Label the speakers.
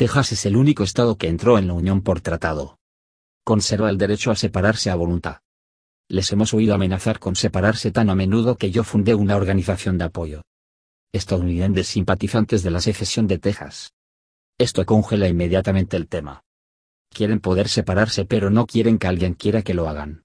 Speaker 1: Texas es el único estado que entró en la Unión por tratado. Conserva el derecho a separarse a voluntad. Les hemos oído amenazar con separarse tan a menudo que yo fundé una organización de apoyo. Estadounidenses simpatizantes de la secesión de Texas. Esto congela inmediatamente el tema. Quieren poder separarse pero no quieren que alguien quiera que lo hagan.